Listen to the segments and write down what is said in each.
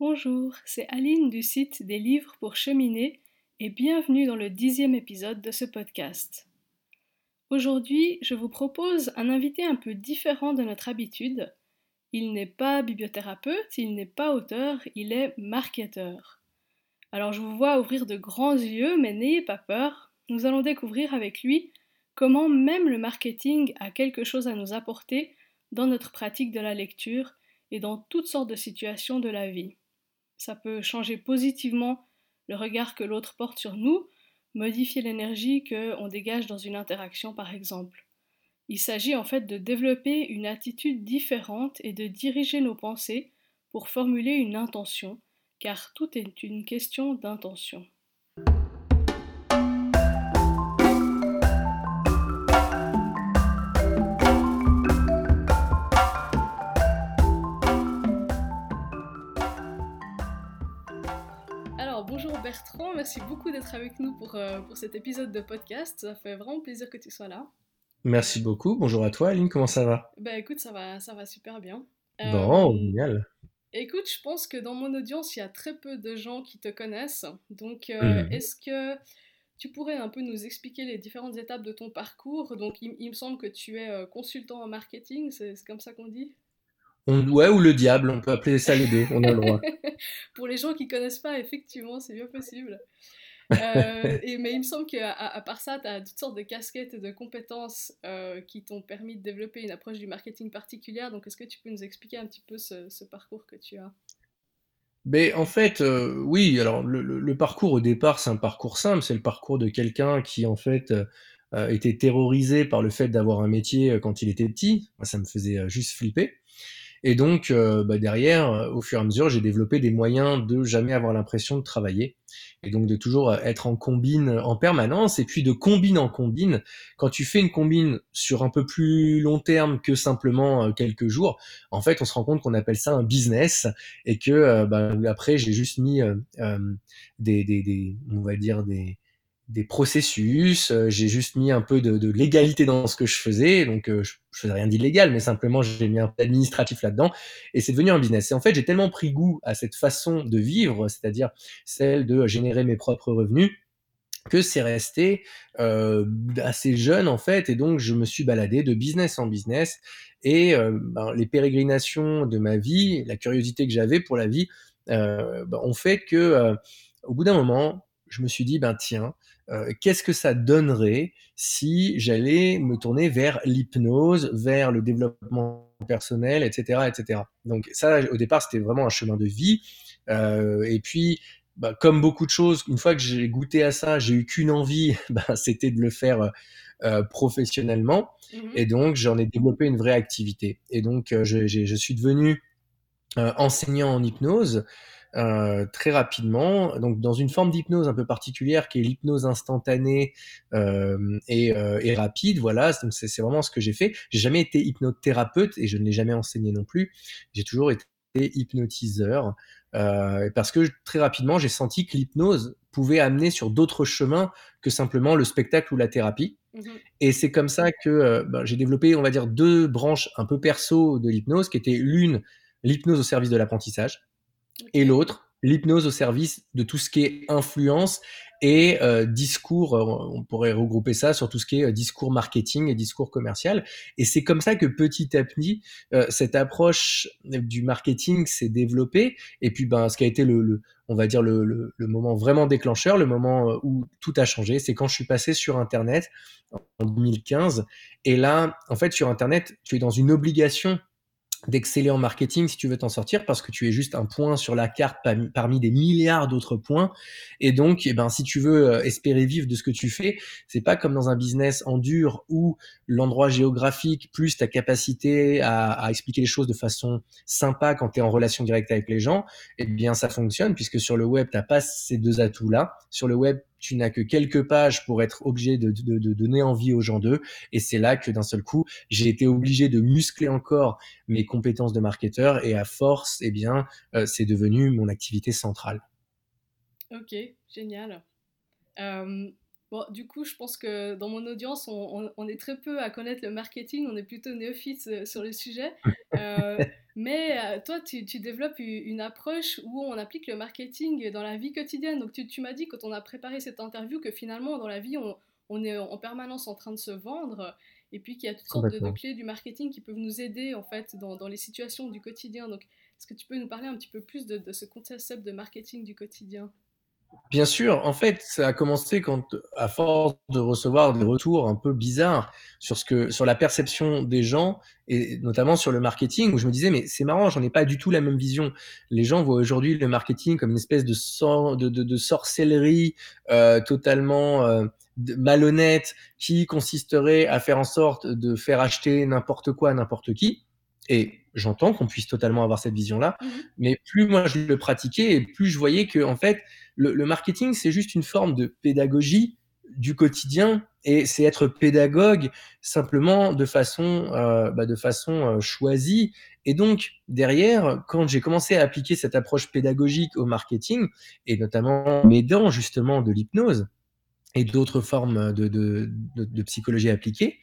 Bonjour, c'est Aline du site des livres pour cheminer et bienvenue dans le dixième épisode de ce podcast. Aujourd'hui, je vous propose un invité un peu différent de notre habitude. Il n'est pas bibliothérapeute, il n'est pas auteur, il est marketeur. Alors je vous vois ouvrir de grands yeux, mais n'ayez pas peur, nous allons découvrir avec lui comment même le marketing a quelque chose à nous apporter dans notre pratique de la lecture et dans toutes sortes de situations de la vie. Ça peut changer positivement le regard que l'autre porte sur nous, modifier l'énergie qu'on dégage dans une interaction par exemple. Il s'agit en fait de développer une attitude différente et de diriger nos pensées pour formuler une intention, car tout est une question d'intention. Bertrand, merci beaucoup d'être avec nous pour, euh, pour cet épisode de podcast. Ça fait vraiment plaisir que tu sois là. Merci beaucoup. Bonjour à toi, Aline. Comment ça va? Bah écoute, ça va, ça va super bien. Bon, euh, génial. Écoute, je pense que dans mon audience, il y a très peu de gens qui te connaissent. Donc, euh, mhm. est-ce que tu pourrais un peu nous expliquer les différentes étapes de ton parcours? Donc, il, il me semble que tu es consultant en marketing, c'est comme ça qu'on dit? Ouais, ou le diable, on peut appeler ça les deux, on a le droit. Pour les gens qui connaissent pas, effectivement, c'est bien possible. Euh, et, mais il me semble qu'à à part ça, tu as toutes sortes de casquettes et de compétences euh, qui t'ont permis de développer une approche du marketing particulière. Donc, est-ce que tu peux nous expliquer un petit peu ce, parcours que tu as? Mais en fait, euh, oui, alors le, parcours au départ, c'est un parcours simple, c'est le parcours de quelqu'un qui en fait était terrorisé par le fait d'avoir un métier quand il était petit. ça me faisait juste flipper. Et donc, euh, bah derrière, euh, au fur et à mesure, j'ai développé des moyens de jamais avoir l'impression de travailler. Et donc de toujours euh, être en combine en permanence. Et puis de combine en combine, quand tu fais une combine sur un peu plus long terme que simplement quelques jours, en fait, on se rend compte qu'on appelle ça un business. Et que bah, après, j'ai juste mis des, des, des, on va dire, des des processus, euh, j'ai juste mis un peu de, de, légalité dans ce que je faisais, donc euh, je, je, faisais rien d'illégal, mais simplement j'ai mis un peu d'administratif là-dedans, et c'est devenu un business. Et en fait, j'ai tellement pris goût à cette façon de vivre, c'est-à-dire celle de générer mes propres revenus, que c'est resté euh, assez jeune en fait, et donc je me suis baladé de business en business, et euh, ben, les pérégrinations de ma vie, la curiosité que j'avais pour la vie, euh, ben, ont fait que au bout d'un moment, je me suis dit, ben tiens, euh, qu'est-ce que ça donnerait si j'allais me tourner vers l'hypnose, vers le développement personnel, etc., etc. Donc ça, au départ, c'était vraiment un chemin de vie. Euh, et puis, bah, comme beaucoup de choses, une fois que j'ai goûté à ça, j'ai eu qu'une envie, bah, c'était de le faire euh, professionnellement. Mmh et donc, j'en ai développé une vraie activité. Et donc, je, je, suis devenu enseignant en hypnose. Euh, très rapidement, donc dans une forme d'hypnose un peu particulière qui est l'hypnose instantanée euh, et, euh, et, rapide. Voilà, donc c'est vraiment ce que j'ai fait. J'ai jamais été hypnothérapeute et je ne l'ai jamais enseigné non plus. J'ai toujours été hypnotiseur parce que très rapidement j'ai senti que l'hypnose pouvait amener sur d'autres chemins que simplement le spectacle ou la thérapie. Mmh et c'est comme ça que ben, j'ai développé, on va dire, deux branches un peu perso de l'hypnose, qui était l'une l'hypnose au service de l'apprentissage, et l'autre, l'hypnose au service de tout ce qui est influence et euh, discours, euh, on pourrait regrouper ça sur tout ce qui est euh, discours marketing et discours commercial. Et c'est comme ça que petit à petit, cette approche du marketing s'est développée. Et puis, ben, ce qui a été le, le on va dire le, le, le, moment vraiment déclencheur, le moment où tout a changé, c'est quand je suis passé sur Internet en 2015. Et là, en fait, sur Internet, tu es dans une obligation d'exceller en marketing si tu veux t'en sortir parce que tu es juste un point sur la carte parmi, des milliards d'autres points. Et donc eh ben si tu veux euh, espérer vivre de ce que tu fais c'est pas comme dans un business en dur où l'endroit géographique plus ta capacité à, expliquer les choses de façon sympa quand tu es en relation directe avec les gens eh bien ça fonctionne puisque sur le web t'as pas ces deux atouts là sur le web tu n'as que quelques pages pour être obligé de, de, de donner envie aux gens d'eux. Et c'est là que d'un seul coup, j'ai été obligé de muscler encore mes compétences de marketeur. Et à force, eh bien, euh, c'est devenu mon activité centrale. Ok, génial. Euh, Bon, du coup, je pense que dans mon audience, on, on- est très peu à connaître le marketing, on est plutôt néophytes euh, sur le sujet. Euh, mais euh, toi, tu, tu développes une approche où on applique le marketing dans la vie quotidienne. Donc, tu, tu m'as dit quand on a préparé cette interview que finalement, dans la vie, on, on est en permanence en train de se vendre et puis qu'il y a toutes sortes de, clés du marketing qui peuvent nous aider en fait dans, dans les situations du quotidien. Donc, est-ce que tu peux nous parler un petit peu plus de, de ce concept de marketing du quotidien? Bien sûr, en fait, ça a commencé quand, à force de recevoir des retours un peu bizarres sur ce que, sur la perception des gens et notamment sur le marketing, où je me disais, mais c'est marrant, j'en ai pas du tout la même vision. Les gens voient aujourd'hui le marketing comme une espèce de, sor- de, de, de sorcellerie euh, totalement euh, malhonnête qui consisterait à faire en sorte de faire acheter n'importe quoi à n'importe qui. Et j'entends qu'on puisse totalement avoir cette vision-là, Mhm. mais plus moi je le pratiquais et plus je voyais que, en fait, le, marketing, c'est juste une forme de pédagogie du quotidien et c'est être pédagogue simplement de façon, euh, bah, de façon euh, choisie. Et donc, derrière, quand j'ai commencé à appliquer cette approche pédagogique au marketing, et notamment en m'aidant justement de l'hypnose et d'autres formes de, de, de psychologie appliquée,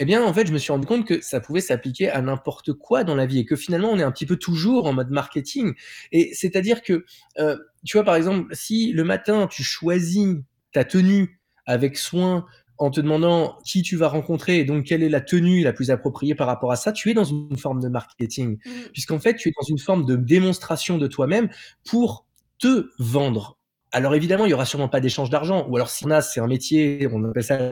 eh bien, en fait, je me suis rendu compte que ça pouvait s'appliquer à n'importe quoi dans la vie et que finalement, on est un petit peu toujours en mode marketing. Et c'est-à-dire que, euh, tu vois, par exemple, si le matin, tu choisis ta tenue avec soin en te demandant qui tu vas rencontrer et donc quelle est la tenue la plus appropriée par rapport à ça, tu es dans une forme de marketing. Mhm. Puisqu'en fait, tu es dans une forme de démonstration de toi-même pour te vendre. Alors évidemment, il n'y aura sûrement pas d'échange d'argent. Ou alors, si on a, c'est un métier, on appelle ça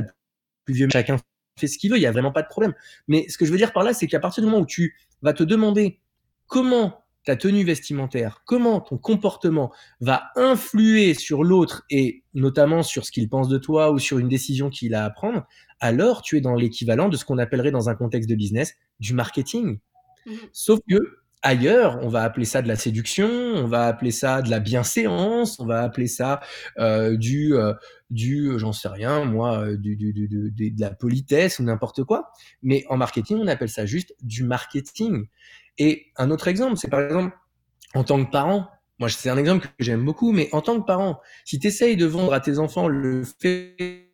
plus vieux, chacun fait ce qu'il veut, il n'y a vraiment pas de problème. Mais ce que je veux dire par là, c'est qu'à partir du moment où tu vas te demander comment ta tenue vestimentaire, comment ton comportement va influer sur l'autre et notamment sur ce qu'il pense de toi ou sur une décision qu'il a à prendre, alors tu es dans l'équivalent de ce qu'on appellerait dans un contexte de business du marketing. Mhm. Sauf que ailleurs, on va appeler ça de la séduction, on va appeler ça de la bienséance, on va appeler ça euh, du, euh, du, j'en sais rien, moi, euh, du, du, du, du, de la politesse ou n'importe quoi. Mais en marketing, on appelle ça juste du marketing. Et un autre exemple, c'est par exemple, en tant que parent, moi, c'est un exemple que j'aime beaucoup, mais en tant que parent, si tu essayes de vendre à tes enfants le fait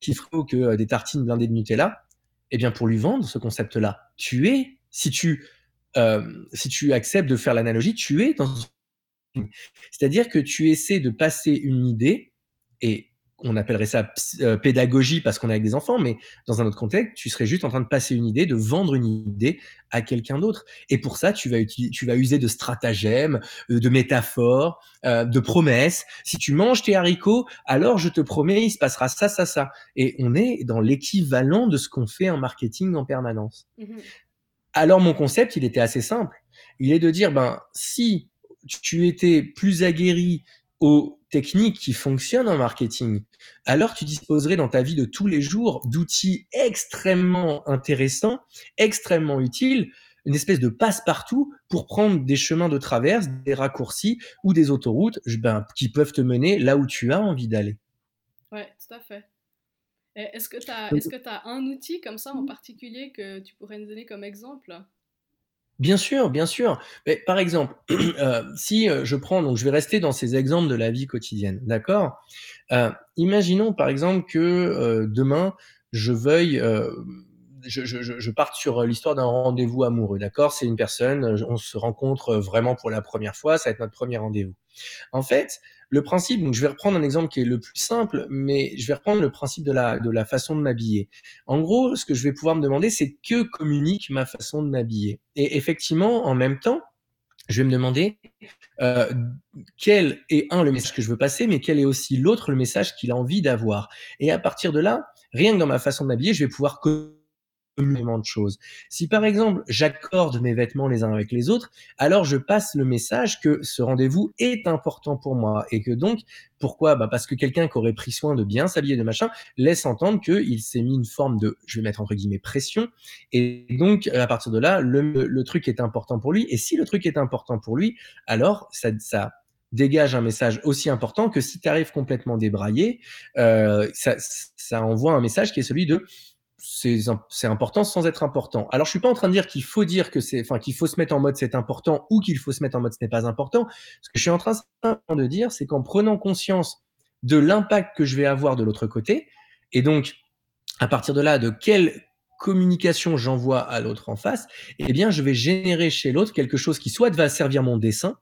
qu'il faut que euh, des tartines blindées de Nutella, eh bien, pour lui vendre ce concept-là, tu es, si tu, euh, si tu acceptes de faire l'analogie, tu es dans c'est-à-dire que tu essaies de passer une idée, et on appellerait ça euh, pédagogie parce qu'on est avec des enfants, mais dans un autre contexte, tu serais juste en train de passer une idée, de vendre une idée à quelqu'un d'autre. Et pour ça, tu vas, tu vas user de stratagèmes, euh, de métaphores, de promesses. Si tu manges tes haricots, alors je te promets, il se passera ça, ça, ça. Et on est dans l'équivalent de ce qu'on fait en marketing en permanence. Mhm. Alors mon concept, il était assez simple. Il est de dire, ben, si tu étais plus aguerri aux techniques qui fonctionnent en marketing, alors tu disposerais dans ta vie de tous les jours d'outils extrêmement intéressants, extrêmement utiles, une espèce de passe-partout pour prendre des chemins de traverse, des raccourcis ou des autoroutes ben, qui peuvent te mener là où tu as envie d'aller. Ouais, tout à fait. Est-ce que tu as, que as un outil comme ça en particulier que tu pourrais nous donner comme exemple? Bien sûr, bien sûr. Mais par exemple, euh, si je prends, donc je vais rester dans ces exemples de la vie quotidienne, d'accord? Euh, Imaginons par exemple que euh, demain, je veuille, euh, je, je, parte sur l'histoire d'un rendez-vous amoureux, d'accord? C'est une personne, on se rencontre vraiment pour la première fois, ça va être notre premier rendez-vous. En fait, le principe, donc je vais reprendre un exemple qui est le plus simple, mais je vais reprendre le principe de la, de la façon de m'habiller. En gros, ce que je vais pouvoir me demander, c'est que communique ma façon de m'habiller. Et effectivement, en même temps, je vais me demander euh, quel est un le message que je veux passer, mais quel est aussi l'autre le message qu'il a envie d'avoir. Et à partir de là, rien que dans ma façon de m'habiller, je vais pouvoir énormément de choses. Si par exemple j'accorde mes vêtements les uns avec les autres, alors je passe le message que ce rendez-vous est important pour moi et que donc pourquoi? Bah Parce que quelqu'un qui aurait pris soin de bien s'habiller de machin laisse entendre qu'il s'est mis une forme de, je vais mettre entre guillemets, pression. Et donc à partir de là, le, truc est important pour lui. Et si le truc est important pour lui, alors ça, ça dégage un message aussi important que si tu arrives complètement débraillé, euh, ça, ça envoie un message qui est celui de c'est important sans être important. Alors, je suis pas en train de dire qu'il faut dire que c'est, enfin, qu'il faut se mettre en mode c'est important ou qu'il faut se mettre en mode ce n'est pas important. Ce que je suis en train de dire, c'est qu'en prenant conscience de l'impact que je vais avoir de l'autre côté. Et donc, à partir de là, de quelle communication j'envoie à l'autre en face, eh bien, je vais générer chez l'autre quelque chose qui soit va servir mon dessin,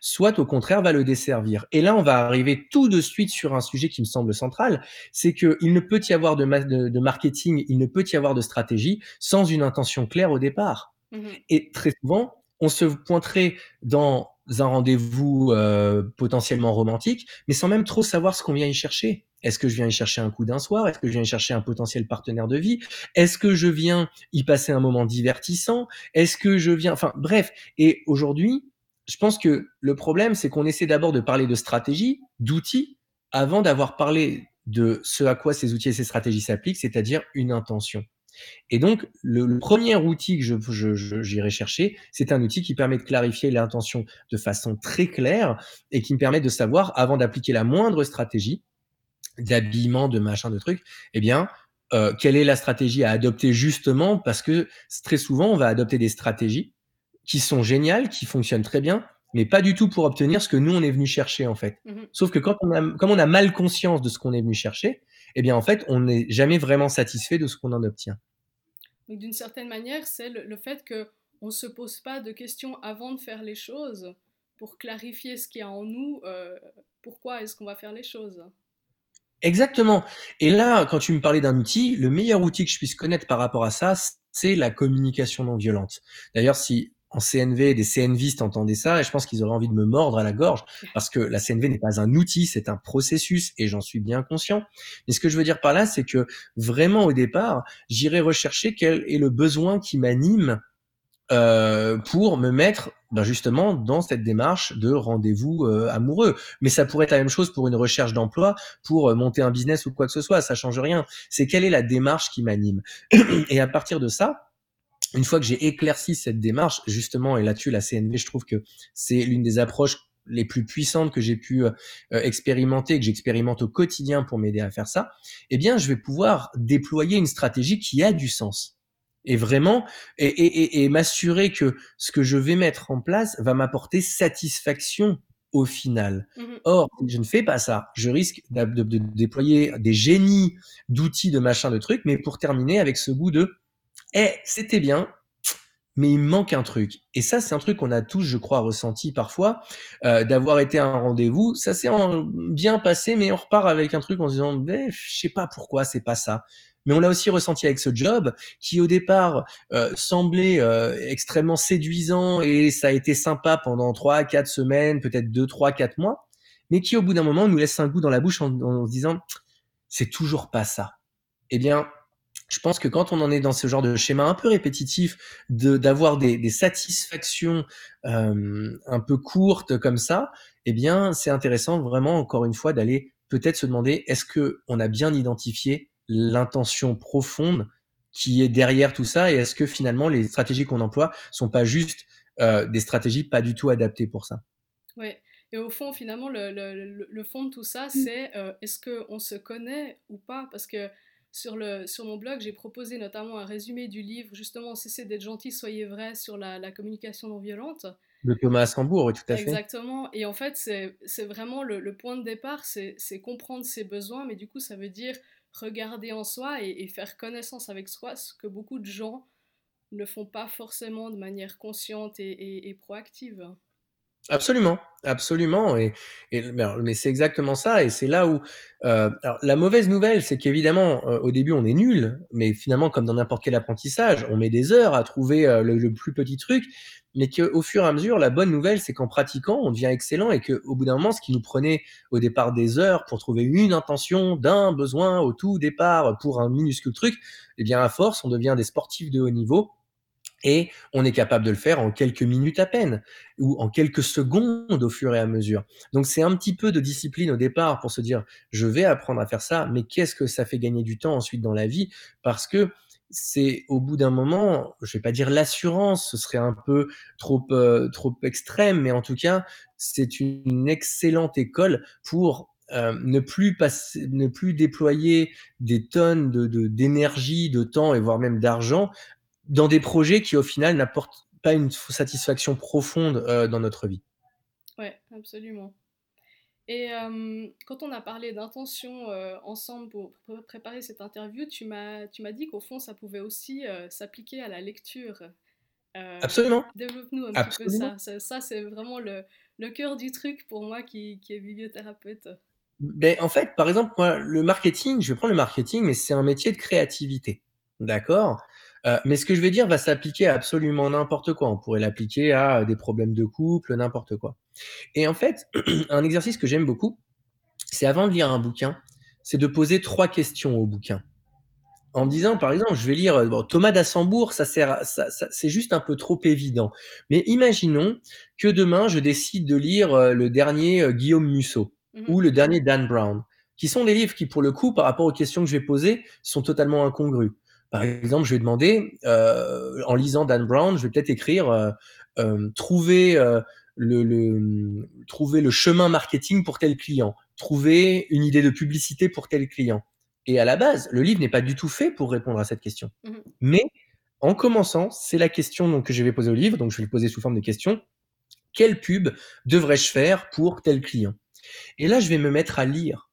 soit au contraire va le desservir. Et là, on va arriver tout de suite sur un sujet qui me semble central, c'est qu'il ne peut y avoir de, de, marketing, il ne peut y avoir de stratégie sans une intention claire au départ. Mmh Et très souvent, on se pointerait dans un rendez-vous euh, potentiellement romantique, mais sans même trop savoir ce qu'on vient y chercher. Est-ce que je viens y chercher un coup d'un soir? Est-ce que je viens y chercher un potentiel partenaire de vie? Est-ce que je viens y passer un moment divertissant? Est-ce que je viens... Enfin bref, et aujourd'hui, je pense que le problème, c'est qu'on essaie d'abord de parler de stratégie, d'outils, avant d'avoir parlé de ce à quoi ces outils et ces stratégies s'appliquent, c'est-à-dire une intention. Et donc, le, premier outil que je, j'irai chercher, c'est un outil qui permet de clarifier l'intention de façon très claire et qui me permet de savoir, avant d'appliquer la moindre stratégie d'habillement, de machin, de trucs, eh bien, euh, quelle est la stratégie à adopter justement parce que très souvent, on va adopter des stratégies qui sont géniales, qui fonctionnent très bien, mais pas du tout pour obtenir ce que nous, on est venu chercher, en fait. Mmh Sauf que quand on a, comme on a mal conscience de ce qu'on est venu chercher, eh bien, en fait, on n'est jamais vraiment satisfait de ce qu'on en obtient. Donc, d'une certaine manière, c'est le, fait qu'on ne se pose pas de questions avant de faire les choses pour clarifier ce qu'il y a en nous, euh, pourquoi est-ce qu'on va faire les choses. Exactement. Et là, quand tu me parlais d'un outil, le meilleur outil que je puisse connaître par rapport à ça, c'est la communication non violente. D'ailleurs, si en CNV, des CNVistes entendaient ça, et je pense qu'ils auraient envie de me mordre à la gorge, parce que la CNV n'est pas un outil, c'est un processus, et j'en suis bien conscient. Mais ce que je veux dire par là, c'est que vraiment au départ, j'irai rechercher quel est le besoin qui m'anime euh, pour me mettre ben justement dans cette démarche de rendez-vous euh, amoureux. Mais ça pourrait être la même chose pour une recherche d'emploi, pour euh, monter un business ou quoi que ce soit, ça change rien. C'est quelle est la démarche qui m'anime. Et à partir de ça, une fois que j'ai éclairci cette démarche, justement, et là-dessus, la CNV, je trouve que c'est l'une des approches les plus puissantes que j'ai pu euh, expérimenter, que j'expérimente au quotidien pour m'aider à faire ça, eh bien, je vais pouvoir déployer une stratégie qui a du sens. Et vraiment, et, et, et m'assurer que ce que je vais mettre en place va m'apporter satisfaction au final. Mmh Or, je ne fais pas ça, je risque de, de, de déployer des génies d'outils, de machin, de trucs, mais pour terminer avec ce goût de eh, c'était bien, mais il manque un truc. Et ça, c'est un truc qu'on a tous, je crois, ressenti parfois, euh, d'avoir été à un rendez-vous. Ça s'est bien passé, mais on repart avec un truc en se disant, ben, je sais pas pourquoi, c'est pas ça. Mais on l'a aussi ressenti avec ce job qui au départ euh, semblait euh, extrêmement séduisant et ça a été sympa pendant trois, quatre semaines, peut-être deux, trois, quatre mois, mais qui au bout d'un moment nous laisse un goût dans la bouche en, en se disant c'est toujours pas ça. Eh bien, je pense que quand on en est dans ce genre de schéma un peu répétitif, d'avoir des, des, satisfactions euh, un peu courtes comme ça, eh bien, c'est intéressant vraiment encore une fois d'aller peut-être se demander est-ce que on a bien identifié l'intention profonde qui est derrière tout ça et est-ce que finalement les stratégies qu'on emploie sont pas juste euh, des stratégies pas du tout adaptées pour ça? Oui. Et au fond, finalement, le, le, le fond de tout ça, c'est euh, est-ce qu'on se connaît ou pas? Parce que sur, le, sur mon blog, j'ai proposé notamment un résumé du livre, justement, Cessez d'être gentil, soyez vrai, sur la, la communication non violente. De Thomas Assembourg, oui, tout à fait. Exactement. Et en fait, c'est vraiment le, le, point de départ, c'est comprendre ses besoins, mais du coup, ça veut dire regarder en soi et, faire connaissance avec soi, ce que beaucoup de gens ne font pas forcément de manière consciente et, et proactive. Absolument, absolument. Et, et mais c'est exactement ça. Et c'est là où euh, alors, la mauvaise nouvelle, c'est qu'évidemment, euh, au début, on est nul, mais finalement, comme dans n'importe quel apprentissage, on met des heures à trouver euh, le, le, plus petit truc, mais qu'au fur et à mesure, la bonne nouvelle, c'est qu'en pratiquant, on devient excellent et qu'au bout d'un moment, ce qui nous prenait au départ des heures pour trouver une intention d'un besoin au tout départ pour un minuscule truc, eh bien, à force, on devient des sportifs de haut niveau et on est capable de le faire en quelques minutes à peine, ou en quelques secondes au fur et à mesure. Donc c'est un petit peu de discipline au départ pour se dire, je vais apprendre à faire ça, mais qu'est-ce que ça fait gagner du temps ensuite dans la vie? Parce que c'est au bout d'un moment, je vais pas dire l'assurance, ce serait un peu trop euh, trop extrême, mais en tout cas, c'est une excellente école pour euh, ne plus ne plus déployer des tonnes de d'énergie, de, temps et voire même d'argent dans des projets qui au final n'apportent pas une satisfaction profonde euh, dans notre vie. Ouais, absolument. Et quand on a parlé d'intention ensemble pour, préparer cette interview, tu m'as dit qu'au fond, ça pouvait aussi s'appliquer à la lecture. Absolument. Développe-nous un petit peu ça. Ça, c'est vraiment le, le, cœur du truc pour moi qui, qui est bibliothérapeute. Ben, en fait, par exemple, moi, le marketing, je vais prendre le marketing, mais c'est un métier de créativité. D'accord? Euh, mais ce que je vais dire va s'appliquer à absolument n'importe quoi. On pourrait l'appliquer à des problèmes de couple, n'importe quoi. Et en fait, un exercice que j'aime beaucoup, c'est avant de lire un bouquin, c'est de poser trois questions au bouquin. En me disant, par exemple, je vais lire Thomas d'Assembourg, ça sert, ça, c'est juste un peu trop évident. Mais imaginons que demain, je décide de lire euh, le dernier euh, Guillaume Musso mmh ou le dernier Dan Brown, qui sont des livres qui, pour le coup, par rapport aux questions que je vais poser, sont totalement incongrus. Par exemple, je vais demander, euh, en lisant Dan Brown, je vais peut-être écrire euh, euh, trouver, le, le, trouver le chemin marketing pour tel client, trouver une idée de publicité pour tel client. Et à la base, le livre n'est pas du tout fait pour répondre à cette question. Mmh Mais en commençant, c'est la question donc, que je vais poser au livre, donc je vais le poser sous forme de question. Quelle pub devrais-je faire pour tel client? Et là, je vais me mettre à lire.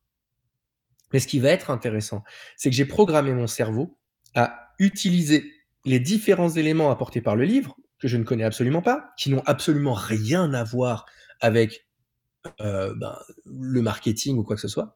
Mais ce qui va être intéressant, c'est que j'ai programmé mon cerveau à utiliser les différents éléments apportés par le livre, que je ne connais absolument pas, qui n'ont absolument rien à voir avec euh, ben, le marketing ou quoi que ce soit.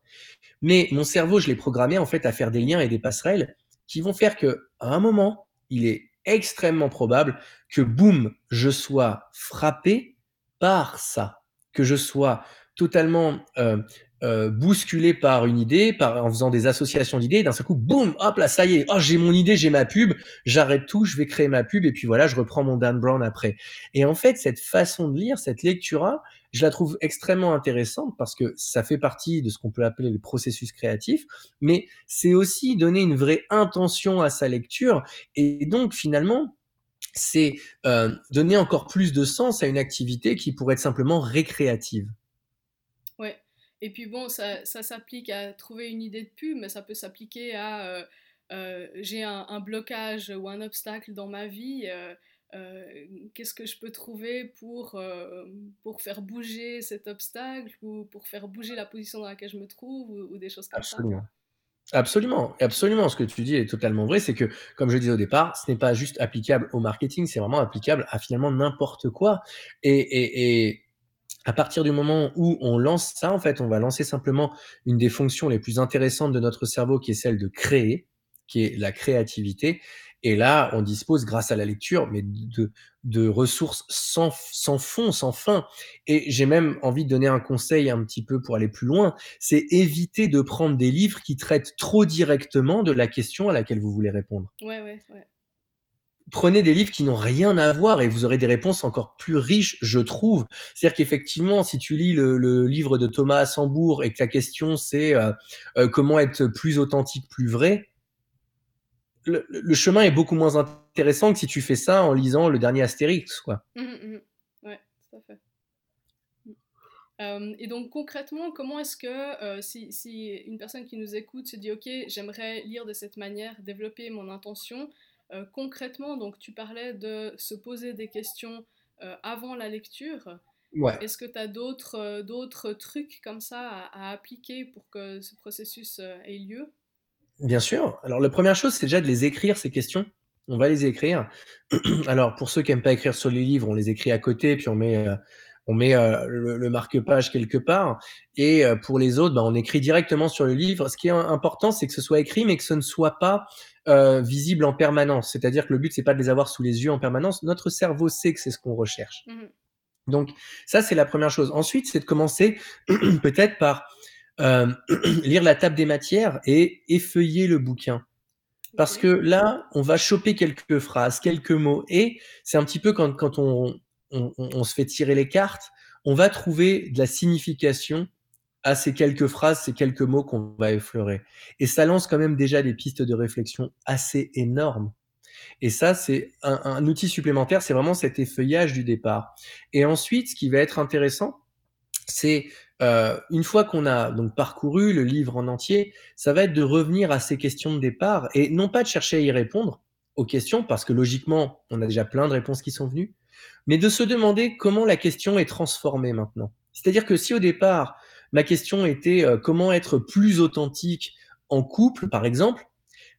Mais mon cerveau, je l'ai programmé en fait à faire des liens et des passerelles qui vont faire que à un moment, il est extrêmement probable que boum, je sois frappé par ça, que je sois totalement euh, euh, bousculé par une idée, par, en faisant des associations d'idées, d'un seul coup, boum, hop là, ça y est, oh, j'ai mon idée, j'ai ma pub, j'arrête tout, je vais créer ma pub, et puis voilà, je reprends mon Dan Brown après. Et en fait, cette façon de lire, cette lecture je la trouve extrêmement intéressante parce que ça fait partie de ce qu'on peut appeler le processus créatif, mais c'est aussi donner une vraie intention à sa lecture, et donc finalement, c'est euh, donner encore plus de sens à une activité qui pourrait être simplement récréative. Et puis bon, ça, ça s'applique à trouver une idée de pub, mais ça peut s'appliquer à euh, euh, j'ai un, blocage ou un obstacle dans ma vie. Euh, qu'est-ce que je peux trouver pour, pour faire bouger cet obstacle ou pour faire bouger la position dans laquelle je me trouve ou, des choses comme absolument. ça. Absolument, absolument. Ce que tu dis est totalement vrai. C'est que, comme je disais au départ, ce n'est pas juste applicable au marketing, c'est vraiment applicable à finalement n'importe quoi. Et, et, et à partir du moment où on lance ça, en fait, on va lancer simplement une des fonctions les plus intéressantes de notre cerveau, qui est celle de créer, qui est la créativité. Et là, on dispose, grâce à la lecture, mais de, ressources sans, sans fond, sans fin. Et j'ai même envie de donner un conseil un petit peu pour aller plus loin, c'est éviter de prendre des livres qui traitent trop directement de la question à laquelle vous voulez répondre. Ouais, ouais, ouais prenez des livres qui n'ont rien à voir et vous aurez des réponses encore plus riches, je trouve. C'est-à-dire qu'effectivement, si tu lis le, livre de Thomas Assembourg et que la question c'est euh, euh, comment être plus authentique, plus vrai, le, chemin est beaucoup moins intéressant que si tu fais ça en lisant le dernier Astérix, quoi. Mmh, mmh, mmh. Ouais, tout à fait. Euh, et donc concrètement, comment est-ce que si, si, une personne qui nous écoute se dit ok, j'aimerais lire de cette manière, développer mon intention, euh, concrètement, donc tu parlais de se poser des questions euh, avant la lecture. Est-ce que tu as d'autres, euh, d'autres trucs comme ça à, appliquer pour que ce processus ait lieu? Bien sûr. Alors la première chose, c'est déjà de les écrire, ces questions. On va les écrire. Alors pour ceux qui n'aiment pas écrire sur les livres, on les écrit à côté, puis on met on met le, marque-page quelque part. Et pour les autres, bah, on écrit directement sur le livre. Ce qui est important, c'est que ce soit écrit, mais que ce ne soit pas visible en permanence. C'est-à-dire que le but, c'est pas de les avoir sous les yeux en permanence. Notre cerveau sait que c'est ce qu'on recherche. Mmh Donc ça, c'est la première chose. Ensuite, c'est de commencer peut-être par lire la table des matières et effeuiller le bouquin. Parce que là, on va choper quelques phrases, quelques mots. Et c'est un petit peu quand, quand on, on, se fait tirer les cartes, on va trouver de la signification à ces quelques phrases, ces quelques mots qu'on va effleurer. Et ça lance quand même déjà des pistes de réflexion assez énormes. Et ça, c'est un, outil supplémentaire, c'est vraiment cet effeuillage du départ. Et ensuite, ce qui va être intéressant, c'est euh, une fois qu'on a donc parcouru le livre en entier, ça va être de revenir à ces questions de départ et non pas de chercher à y répondre aux questions, parce que logiquement, on a déjà plein de réponses qui sont venues, mais de se demander comment la question est transformée maintenant. C'est-à-dire que si au départ, ma question était euh, comment être plus authentique en couple, par exemple,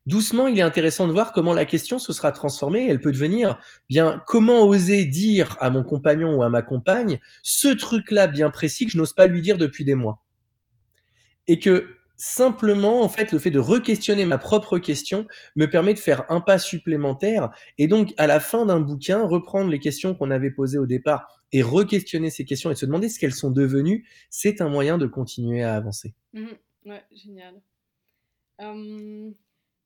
doucement, il est intéressant de voir comment la question se sera transformée. Elle peut devenir, bien, comment oser dire à mon compagnon ou à ma compagne ce truc-là bien précis que je n'ose pas lui dire depuis des mois? Et que simplement, en fait, le fait de re-questionner ma propre question me permet de faire un pas supplémentaire et donc, à la fin d'un bouquin, reprendre les questions qu'on avait posées au départ et re-questionner ces questions et se demander ce qu'elles sont devenues, c'est un moyen de continuer à avancer. Mmh ouais, génial.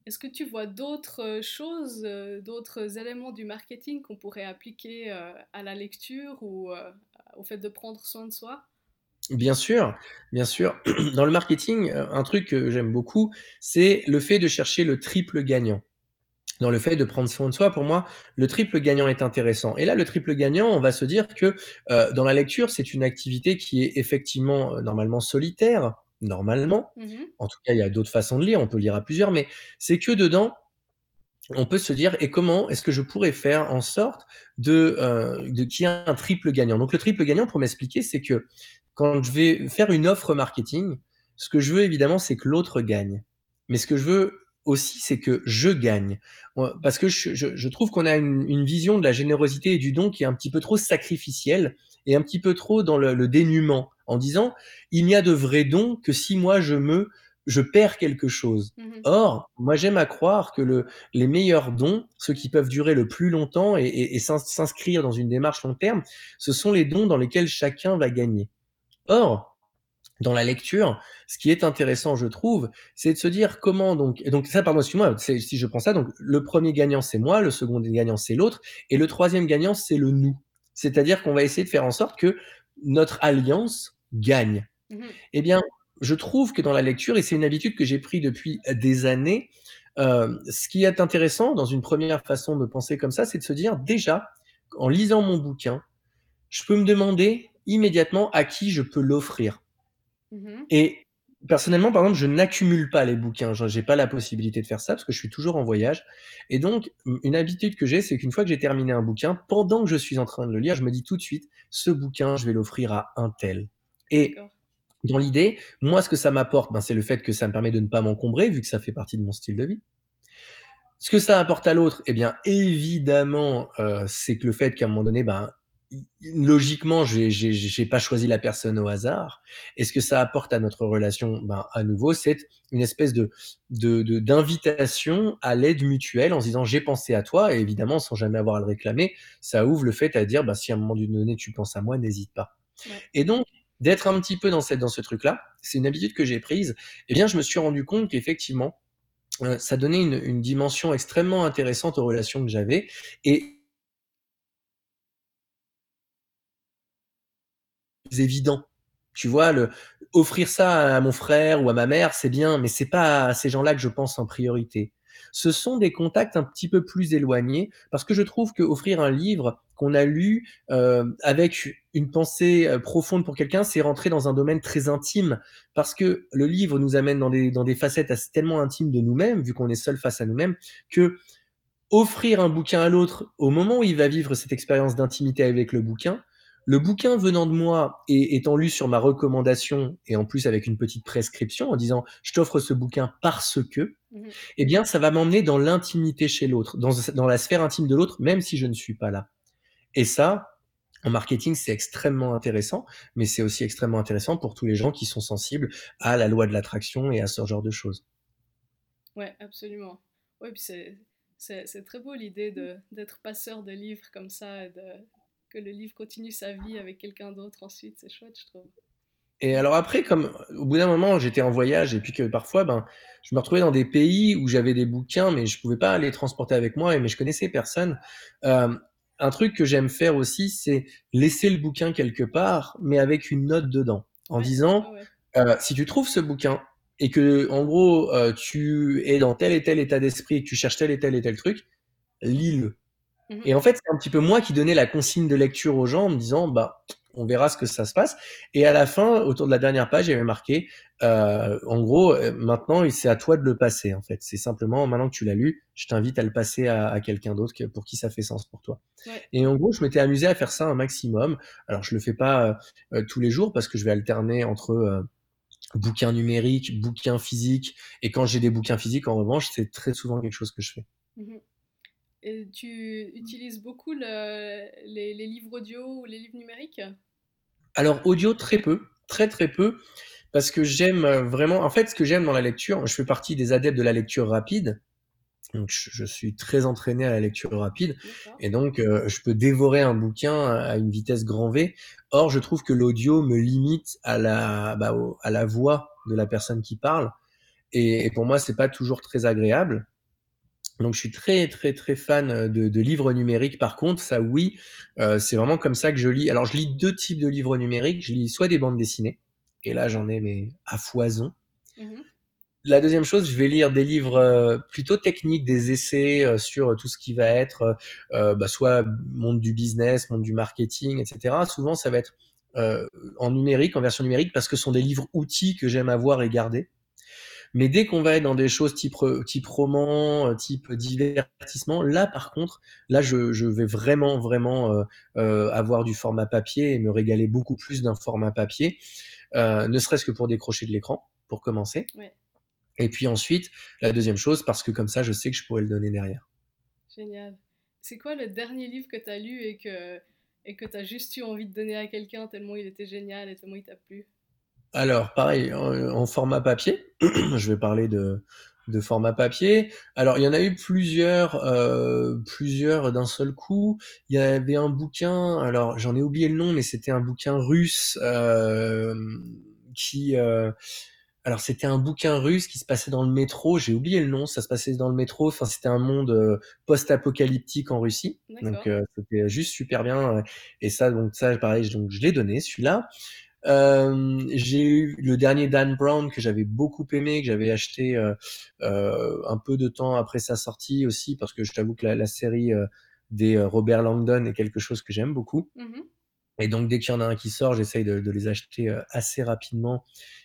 Est-ce que tu vois d'autres euh, choses, euh, d'autres éléments du marketing qu'on pourrait appliquer euh, à la lecture ou au fait de prendre soin de soi? Bien sûr, bien sûr. Dans le marketing, un truc que j'aime beaucoup, c'est le fait de chercher le triple gagnant. Dans le fait de prendre soin de soi, pour moi, le triple gagnant est intéressant. Et là, le triple gagnant, on va se dire que dans la lecture, c'est une activité qui est effectivement normalement solitaire, normalement. Mmh En tout cas, il y a d'autres façons de lire, on peut lire à plusieurs, mais c'est que dedans, on peut se dire et comment est-ce que je pourrais faire en sorte de, euh, de qu'il y ait un triple gagnant? Donc le triple gagnant, pour m'expliquer, c'est que quand je vais faire une offre marketing, ce que je veux évidemment, c'est que l'autre gagne. Mais ce que je veux aussi, c'est que je gagne. Parce que je, je, je trouve qu'on a une, une, vision de la générosité et du don qui est un petit peu trop sacrificielle et un petit peu trop dans le, le dénuement, en disant il n'y a de vrai don que si moi je me je perds quelque chose. Mmh Or, moi j'aime à croire que le, les meilleurs dons, ceux qui peuvent durer le plus longtemps et, et, et s'inscrire dans une démarche long terme, ce sont les dons dans lesquels chacun va gagner. Or, dans la lecture, ce qui est intéressant, je trouve, c'est de se dire comment donc, et donc ça, pardon, excuse-moi, si je prends ça, donc le premier gagnant c'est moi, le second gagnant c'est l'autre, et le troisième gagnant c'est le nous. C'est-à-dire qu'on va essayer de faire en sorte que notre alliance gagne. Mmh Eh bien, je trouve que dans la lecture, et c'est une habitude que j'ai pris depuis des années, euh, ce qui est intéressant dans une première façon de penser comme ça, c'est de se dire déjà, en lisant mon bouquin, je peux me demander immédiatement à qui je peux l'offrir. Mmh Et personnellement, par exemple, je n'accumule pas les bouquins. Je n'ai pas la possibilité de faire ça parce que je suis toujours en voyage. Et donc, une habitude que j'ai, c'est qu'une fois que j'ai terminé un bouquin, pendant que je suis en train de le lire, je me dis tout de suite, ce bouquin, je vais l'offrir à un tel. Et dans l'idée, moi, ce que ça m'apporte, ben, c'est le fait que ça me permet de ne pas m'encombrer, vu que ça fait partie de mon style de vie. Ce que ça apporte à l'autre, eh bien, évidemment, euh, c'est que le fait qu'à un moment donné, ben, logiquement, je n'ai pas choisi la personne au hasard. Et ce que ça apporte à notre relation, ben, à nouveau, c'est une espèce de d'invitation de, à l'aide mutuelle en se disant j'ai pensé à toi, et évidemment, sans jamais avoir à le réclamer, ça ouvre le fait à dire ben, si à un moment donné tu penses à moi, n'hésite pas. Ouais. Et donc, d'être un petit peu dans, cette, dans ce truc-là, c'est une habitude que j'ai prise, eh bien, je me suis rendu compte qu'effectivement, euh, ça donnait une, une dimension extrêmement intéressante aux relations que j'avais. Et évident. Tu vois, le, offrir ça à mon frère ou à ma mère, c'est bien, mais c'est pas à ces gens-là que je pense en priorité. Ce sont des contacts un petit peu plus éloignés, parce que je trouve que offrir un livre qu'on a lu euh, avec une pensée euh, profonde pour quelqu'un, c'est rentrer dans un domaine très intime, parce que le livre nous amène dans des, dans des facettes assez, tellement intimes de nous-mêmes, vu qu'on est seul face à nous-mêmes, que offrir un bouquin à l'autre au moment où il va vivre cette expérience d'intimité avec le bouquin, le bouquin venant de moi et étant lu sur ma recommandation et en plus avec une petite prescription en disant je t'offre ce bouquin parce que, mmh eh bien ça va m'emmener dans l'intimité chez l'autre, dans, dans la sphère intime de l'autre, même si je ne suis pas là. Et ça, en marketing, c'est extrêmement intéressant, mais c'est aussi extrêmement intéressant pour tous les gens qui sont sensibles à la loi de l'attraction et à ce genre de choses. Ouais, absolument. Ouais, puis c'est, c'est, c'est très beau l'idée de, d'être passeur de livres comme ça, de, que le livre continue sa vie avec quelqu'un d'autre ensuite. C'est chouette, je trouve. Et alors après, comme au bout d'un moment, j'étais en voyage et puis que parfois, ben, je me retrouvais dans des pays où j'avais des bouquins, mais je pouvais pas les transporter avec moi, mais je connaissais personne. Euh, un truc que j'aime faire aussi, c'est laisser le bouquin quelque part, mais avec une note dedans, en Ouais, disant, ouais, ouais. euh, si tu trouves ce bouquin et que, en gros, euh, tu es dans tel et tel état d'esprit et que tu cherches tel et tel et tel truc, lis-le. Mhm. Et en fait, c'est un petit peu moi qui donnais la consigne de lecture aux gens en me disant, bah, on verra ce que ça se passe. Et à la fin, autour de la dernière page, il y avait marqué, euh, en gros, euh, maintenant, c'est à toi de le passer, en fait. C'est simplement, maintenant que tu l'as lu, je t'invite à le passer à, à quelqu'un d'autre pour qui ça fait sens pour toi. Ouais. Et en gros, je m'étais amusé à faire ça un maximum. Alors, je le fais pas euh, tous les jours parce que je vais alterner entre euh, bouquins numériques, bouquins physiques. Et quand j'ai des bouquins physiques, en revanche, c'est très souvent quelque chose que je fais. Mhm. Et tu utilises beaucoup le- les, les livres audio ou les livres numériques? Alors, audio, très peu, très très peu, parce que j'aime euh, vraiment, en fait, ce que j'aime dans la lecture, je fais partie des adeptes de la lecture rapide, donc je, suis très entraîné à la lecture rapide, et donc euh, je peux dévorer un bouquin à une vitesse grand V. Or, je trouve que l'audio me limite à la, bah, au- à la voix de la personne qui parle, et, et pour moi, c'est pas toujours très agréable. Donc, je suis très, très, très fan de, de livres numériques. Par contre, ça, oui, euh, c'est vraiment comme ça que je lis. Alors, je lis deux types de livres numériques. Je lis soit des bandes dessinées, et là, j'en ai mais à foison. Mhm. La deuxième chose, je vais lire des livres euh, plutôt techniques, des essais euh, sur tout ce qui va être euh, bah, soit monde du business, monde du marketing, etc. Souvent, ça va être euh, en numérique, en version numérique, parce que ce sont des livres outils que j'aime avoir et garder. Mais dès qu'on va être dans des choses type, type roman, euh, type divertissement, là par contre, là je, je vais vraiment, vraiment euh, euh, avoir du format papier et me régaler beaucoup plus d'un format papier, euh, ne serait-ce que pour décrocher de l'écran, pour commencer. Ouais. Et puis ensuite, la deuxième chose, parce que comme ça, je sais que je pourrais le donner derrière. Génial. C'est quoi le dernier livre que tu as lu et que et que tu as juste eu envie de donner à quelqu'un tellement il était génial et tellement il t'a plu? Alors, pareil, en, en format papier, je vais parler de, de format papier. Alors, il y en a eu plusieurs, euh, plusieurs d'un seul coup. Il y avait un bouquin, alors j'en ai oublié le nom, mais c'était un bouquin russe euh, qui... euh, alors, c'était un bouquin russe qui se passait dans le métro. J'ai oublié le nom. Ça se passait dans le métro. Enfin, c'était un monde euh, post-apocalyptique en Russie. Donc, euh, c'était juste super bien. Et ça, donc ça, pareil, donc je l'ai donné celui-là. Euh, j'ai eu le dernier Dan Brown que j'avais beaucoup aimé, que j'avais acheté euh, euh, un peu de temps après sa sortie aussi, parce que je t'avoue que la, la série euh, des Robert Langdon est quelque chose que j'aime beaucoup. Mhm. Et donc dès qu'il y en a un qui sort, j'essaye de, de les acheter assez rapidement.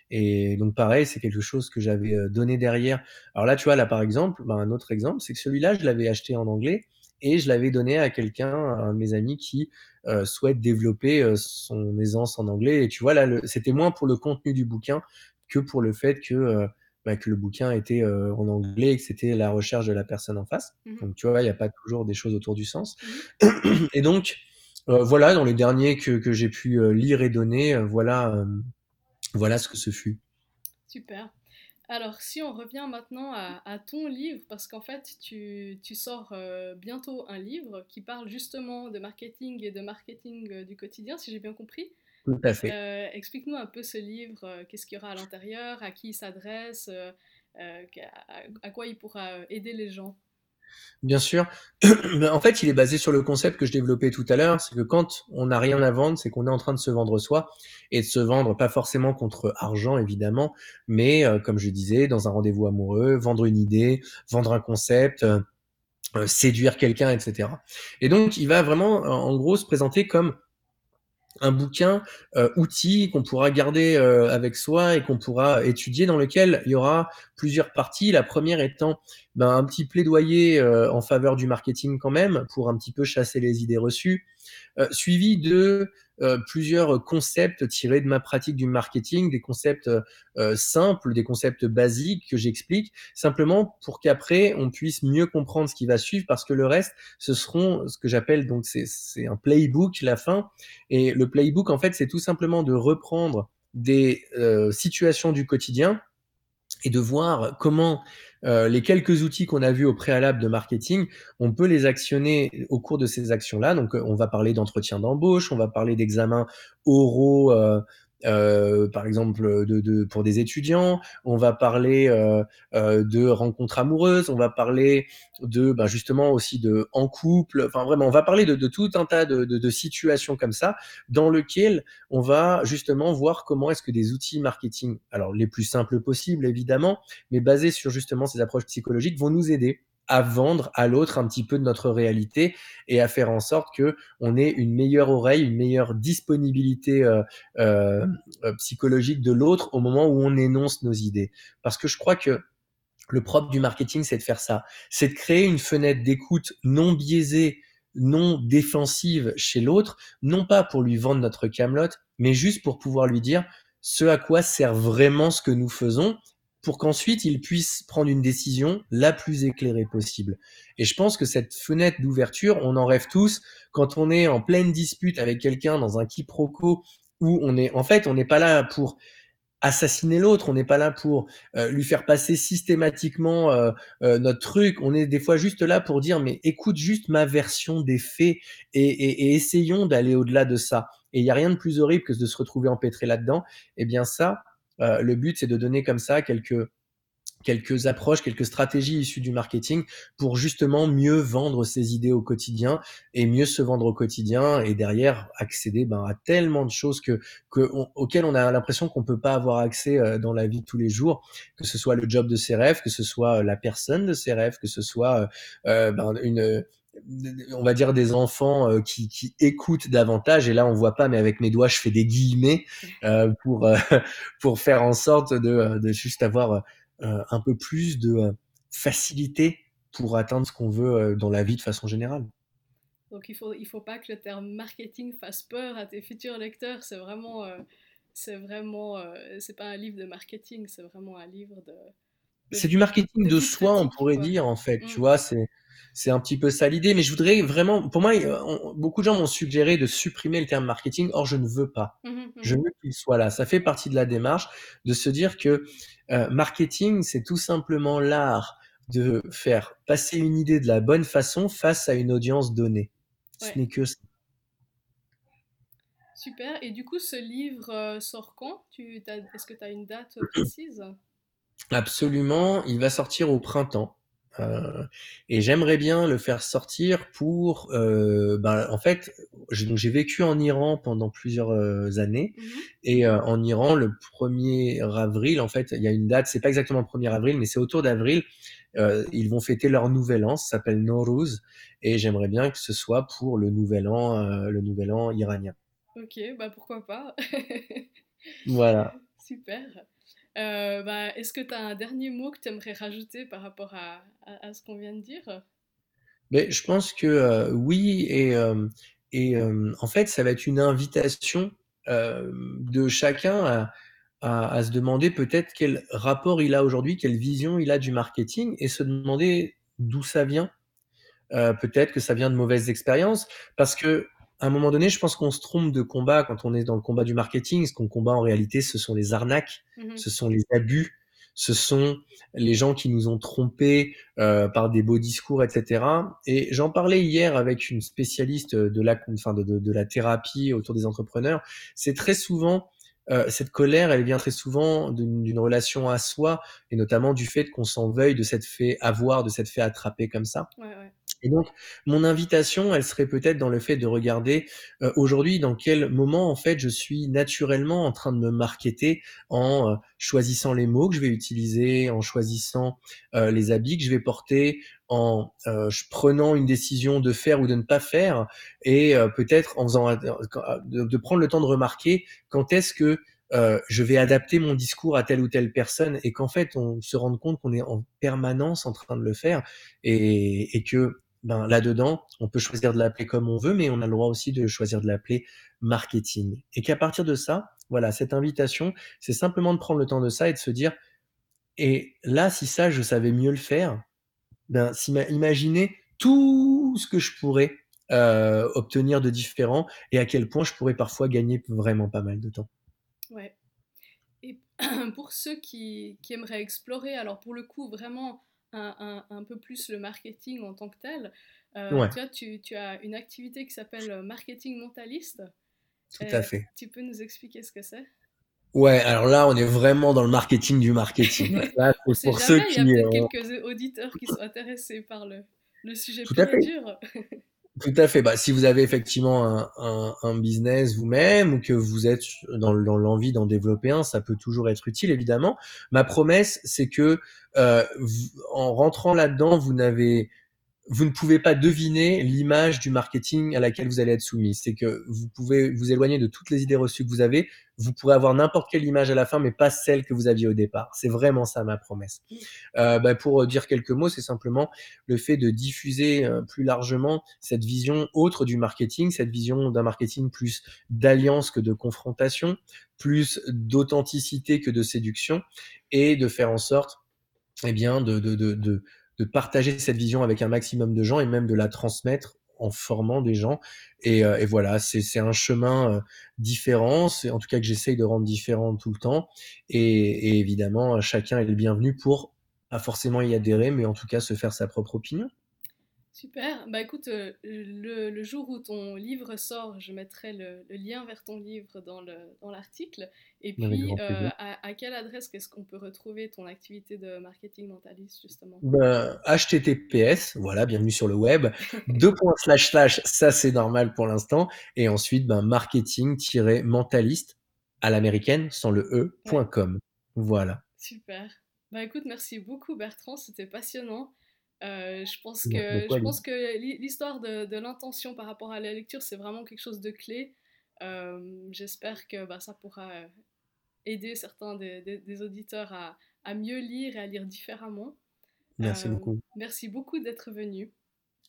Et donc pareil, c'est quelque chose que j'avais donné derrière. Alors là, tu vois, là par exemple, bah, un autre exemple, c'est que celui-là, je l'avais acheté en anglais et je l'avais donné à quelqu'un, à un de mes amis qui euh, souhaite développer euh, son aisance en anglais. Et tu vois, là, c'était moins pour le contenu du bouquin que pour le fait que, euh, bah, que le bouquin était euh, en anglais et que c'était la recherche de la personne en face. Mhm. Donc tu vois, il n'y a pas toujours des choses autour du sens. Mhm. Et donc, euh, voilà, dans les derniers que, que j'ai pu lire et donner, voilà, euh, voilà ce que ce fut. Super. Alors, si on revient maintenant à, à ton livre, parce qu'en fait, tu, tu sors euh, bientôt un livre qui parle justement de marketing et de marketing euh, du quotidien, si j'ai bien compris. Tout à fait. Euh, explique-nous un peu ce livre, qu'est-ce qu'il y aura à l'intérieur, à qui il s'adresse, à, à quoi il pourra aider les gens. Bien sûr. En fait, il est basé sur le concept que je développais tout à l'heure, c'est que quand on n'a rien à vendre, c'est qu'on est en train de se vendre soi et de se vendre pas forcément contre argent évidemment, mais euh, comme je disais, dans un rendez-vous amoureux, vendre une idée, vendre un concept, euh, euh, séduire quelqu'un, etc. Et donc, il va vraiment, en gros, se présenter comme un bouquin euh, outil qu'on pourra garder euh, avec soi et qu'on pourra étudier dans lequel il y aura plusieurs parties. La première étant ben, un petit plaidoyer euh, en faveur du marketing quand même pour un petit peu chasser les idées reçues, euh, suivi de euh, plusieurs concepts tirés de ma pratique du marketing, des concepts euh, simples, des concepts basiques que j'explique, simplement pour qu'après on puisse mieux comprendre ce qui va suivre, parce que le reste, ce seront ce que j'appelle donc c'est un playbook la fin, et le playbook en fait c'est tout simplement de reprendre des euh, situations du quotidien et de voir comment euh, les quelques outils qu'on a vus au préalable de marketing, on peut les actionner au cours de ces actions-là. Donc, on va parler d'entretien d'embauche, on va parler d'examens oraux, euh, euh, par exemple, de, de, pour des étudiants, on va parler euh, euh, de rencontres amoureuses, on va parler de ben, justement aussi de en couple, enfin vraiment, on va parler de, de tout un tas de, situations comme ça, dans lequel on va justement voir comment est-ce que des outils marketing, alors les plus simples possibles évidemment, mais basés sur justement ces approches psychologiques, vont nous aider à vendre à l'autre un petit peu de notre réalité et à faire en sorte que on ait une meilleure oreille, une meilleure disponibilité euh, euh, euh, psychologique de l'autre au moment où on énonce nos idées. Parce que je crois que le propre du marketing, c'est de faire ça. C'est de créer une fenêtre d'écoute non biaisée, non défensive chez l'autre, non pas pour lui vendre notre camelote, mais juste pour pouvoir lui dire ce à quoi sert vraiment ce que nous faisons pour qu'ensuite il puisse prendre une décision la plus éclairée possible. Et je pense que cette fenêtre d'ouverture, on en rêve tous quand on est en pleine dispute avec quelqu'un dans un quiproquo où on est, en fait, on n'est pas là pour assassiner l'autre, on n'est pas là pour euh, lui faire passer systématiquement euh, euh, notre truc, on est des fois juste là pour dire mais écoute juste ma version des faits et, et, essayons d'aller au-delà de ça. Et il n'y a rien de plus horrible que de se retrouver empêtré là-dedans. Eh bien ça, euh, le but, c'est de donner comme ça quelques quelques approches, quelques stratégies issues du marketing pour justement mieux vendre ses idées au quotidien et mieux se vendre au quotidien et derrière accéder ben, à tellement de choses que, que auxquelles on a l'impression qu'on peut pas avoir accès euh, dans la vie de tous les jours, que ce soit le job de ses rêves, que ce soit la personne de ses rêves, que ce soit euh, ben, une on va dire des enfants euh, qui, qui, écoutent davantage et là on voit pas mais avec mes doigts je fais des guillemets euh, pour euh, pour faire en sorte de, de juste avoir un peu plus de facilité pour atteindre ce qu'on veut dans la vie de façon générale. Donc il faut il faut pas que le terme marketing fasse peur à tes futurs lecteurs, c'est vraiment c'est vraiment c'est pas un livre de marketing, c'est vraiment un livre de, c'est du marketing de, soi, on pourrait dire en fait, tu mmh. vois, c'est c'est un petit peu ça l'idée, mais je voudrais vraiment, pour moi, beaucoup de gens m'ont suggéré de supprimer le terme marketing, or je ne veux pas. Mmh mmh je veux qu'il soit là. Ça fait partie de la démarche de se dire que euh, marketing, c'est tout simplement l'art de faire passer une idée de la bonne façon face à une audience donnée. Ce n'est que ça. Super. Et du coup, ce livre euh, sort quand? Est-ce que tu as une date précise? Absolument. Il va sortir au printemps. Euh, et j'aimerais bien le faire sortir pour, euh, ben, en fait, j'ai vécu en Iran pendant plusieurs euh, années, mmh et en Iran, le 1er avril, en fait, il y a une date, c'est pas exactement le 1er avril, mais c'est autour d'avril, ils vont fêter leur nouvel an, ça s'appelle Nowruz, et j'aimerais bien que ce soit pour le nouvel an, le nouvel an iranien. Ok, bah pourquoi pas. voilà. Super. Euh, bah, Est-ce que tu as un dernier mot que tu aimerais rajouter par rapport à, ce qu'on vient de dire? Mais Je pense que euh, oui, et, euh, en fait, ça va être une invitation de chacun à, à se demander peut-être quel rapport il a aujourd'hui, quelle vision il a du marketing, et se demander d'où ça vient. peut-être que ça vient de mauvaises expériences, parce que à un moment donné, je pense qu'on se trompe de combat quand on est dans le combat du marketing. Ce qu'on combat en réalité, ce sont les arnaques, mmh ce sont les abus, ce sont les gens qui nous ont trompés euh, par des beaux discours, etc. Et j'en parlais hier avec une spécialiste de la, enfin de, de, de la thérapie autour des entrepreneurs. C'est très souvent euh, cette colère, elle vient très souvent d'une relation à soi, et notamment du fait qu'on s'en veuille de cette fait avoir, de cette fait attraper comme ça. Ouais, ouais. Et donc, mon invitation, elle serait peut-être dans le fait de regarder euh, aujourd'hui dans quel moment, en fait, je suis naturellement en train de me marketer en euh, choisissant les mots que je vais utiliser, en choisissant euh, les habits que je vais porter, en prenant une décision de faire ou de ne pas faire, et peut-être en faisant de, de, prendre le temps de remarquer quand est-ce que je vais adapter mon discours à telle ou telle personne, et qu'en fait, on se rende compte qu'on est en permanence en train de le faire, et, et que ben, là-dedans, on peut choisir de l'appeler comme on veut, mais on a le droit aussi de choisir de l'appeler marketing. Et qu'à partir de ça, voilà, cette invitation, c'est simplement de prendre le temps de ça et de se dire, et là, si ça, je savais mieux le faire, ben, imaginez tout ce que je pourrais euh, obtenir de différent et à quel point je pourrais parfois gagner vraiment pas mal de temps. Ouais. Et pour ceux qui, qui aimeraient explorer, alors pour le coup, vraiment un, un, peu plus le marketing en tant que tel. Euh, tu, vois, tu, tu, as une activité qui s'appelle euh, marketing mentaliste. Tout à fait. Tu peux nous expliquer ce que c'est? Ouais, alors là, on est vraiment dans le marketing du marketing. Là, pour ceux qui. Il y a peut-être quelques auditeurs qui sont intéressés par le, le sujet Tout à fait. dur. Tout à fait. Bah, si vous avez effectivement un, business vous-même ou que vous êtes dans, l'envie d'en développer un, ça peut toujours être utile, évidemment. Ma promesse, c'est que euh, en rentrant là-dedans, vous n'avez vous ne pouvez pas deviner l'image du marketing à laquelle vous allez être soumis. C'est que vous pouvez vous éloigner de toutes les idées reçues que vous avez. Vous pourrez avoir n'importe quelle image à la fin, mais pas celle que vous aviez au départ. C'est vraiment ça ma promesse. Euh, bah, pour dire quelques mots, c'est simplement le fait de diffuser euh, plus largement cette vision autre du marketing, cette vision d'un marketing plus d'alliance que de confrontation, plus d'authenticité que de séduction, et de faire en sorte eh bien, de, de, de, de partager cette vision avec un maximum de gens et même de la transmettre en formant des gens. Et, euh, et voilà, c'est un chemin euh, différent, c'est en tout cas que j'essaye de rendre différent tout le temps. Et, et, évidemment, chacun est le bienvenu pour pas forcément y adhérer, mais en tout cas se faire sa propre opinion. Super. Bah écoute, euh, le, le, jour où ton livre sort, je mettrai le, le lien vers ton livre dans l'article. Dans Et puis, euh, à, à, quelle adresse est-ce qu'on peut retrouver ton activité de marketing mentaliste, justement? Bah, HTTPS, voilà, bienvenue sur le web. Deux points slash slash, ça c'est normal pour l'instant. Et ensuite, ben, marketing-mentaliste à l'américaine, sans le e.com. Ouais. Voilà. Super. Bah écoute, merci beaucoup Bertrand, c'était passionnant. Euh, je pense que, je pense que l'histoire de, de l'intention par rapport à la lecture, c'est vraiment quelque chose de clé. Euh, J'espère que bah, ça pourra aider certains des, des, des auditeurs à, à, mieux lire et à lire différemment. Merci euh, beaucoup. Merci beaucoup d'être venu.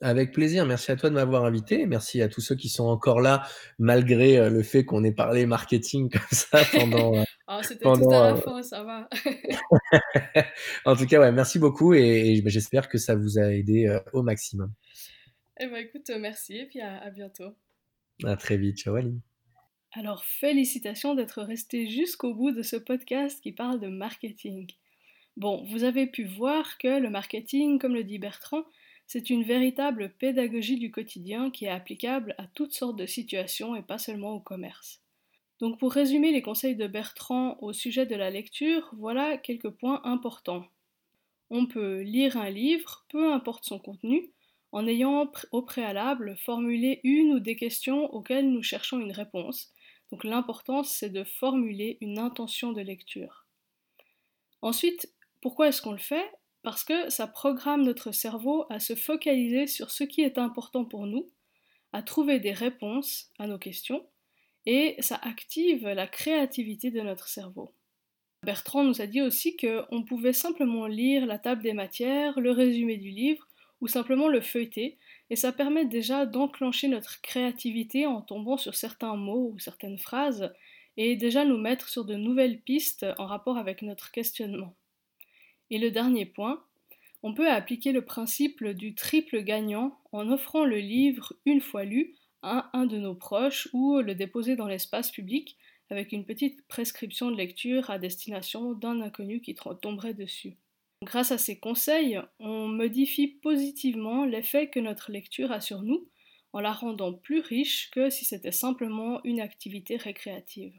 Avec plaisir, merci à toi de m'avoir invité, merci à tous ceux qui sont encore là malgré euh, le fait qu'on ait parlé marketing comme ça pendant... oh, C'était pendant, tout à la fin, ça va. en tout cas, ouais, merci beaucoup et, et j'espère que ça vous a aidé euh, au maximum. Eh ben, écoute, merci et puis à, à bientôt. À très vite, ciao Ali. Alors félicitations d'être resté jusqu'au bout de ce podcast qui parle de marketing. Bon, vous avez pu voir que le marketing, comme le dit Bertrand, c'est une véritable pédagogie du quotidien qui est applicable à toutes sortes de situations et pas seulement au commerce. Donc pour résumer les conseils de Bertrand au sujet de la lecture, voilà quelques points importants. On peut lire un livre, peu importe son contenu, en ayant au préalable formulé une ou des questions auxquelles nous cherchons une réponse. Donc l'important c'est de formuler une intention de lecture. Ensuite, pourquoi est-ce qu'on le fait? Parce que ça programme notre cerveau à se focaliser sur ce qui est important pour nous, à trouver des réponses à nos questions, et ça active la créativité de notre cerveau. Bertrand nous a dit aussi qu'on pouvait simplement lire la table des matières, le résumé du livre, ou simplement le feuilleter, et ça permet déjà d'enclencher notre créativité en tombant sur certains mots ou certaines phrases, et déjà nous mettre sur de nouvelles pistes en rapport avec notre questionnement. Et le dernier point, on peut appliquer le principe du triple gagnant en offrant le livre une fois lu à un de nos proches ou le déposer dans l'espace public avec une petite prescription de lecture à destination d'un inconnu qui tomberait dessus. Grâce à ces conseils, on modifie positivement l'effet que notre lecture a sur nous en la rendant plus riche que si c'était simplement une activité récréative.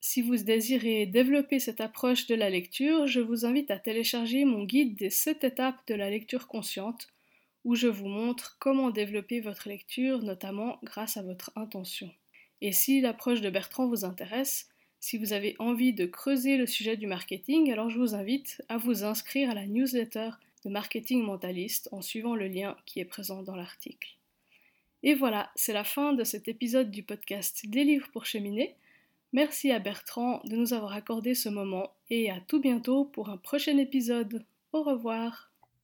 Si vous désirez développer cette approche de la lecture, je vous invite à télécharger mon guide des 7 étapes de la lecture consciente, où je vous montre comment développer votre lecture, notamment grâce à votre intention. Et si l'approche de Bertrand vous intéresse, si vous avez envie de creuser le sujet du marketing, alors je vous invite à vous inscrire à la newsletter de Marketing Mentaliste en suivant le lien qui est présent dans l'article. Et voilà, c'est la fin de cet épisode du podcast Des livres pour cheminer. Merci à Bertrand de nous avoir accordé ce moment et à tout bientôt pour un prochain épisode. Au revoir.